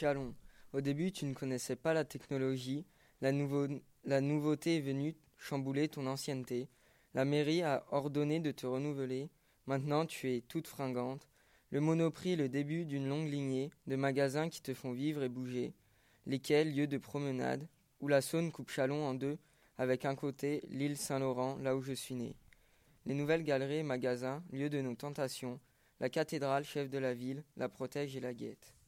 Chalon. Au début, tu ne connaissais pas la technologie. La, nouveauté est venue chambouler ton ancienneté. La mairie a ordonné de te renouveler. Maintenant, tu es toute fringante. Le Monoprix est le début d'une longue lignée de magasins qui te font vivre et bouger, lesquels lieux de promenade, où la Saône coupe Chalon en deux, avec un côté l'île Saint-Laurent, là où je suis né. Les nouvelles galeries et magasins, lieux de nos tentations, la cathédrale, chef de la ville, la protège et la guette.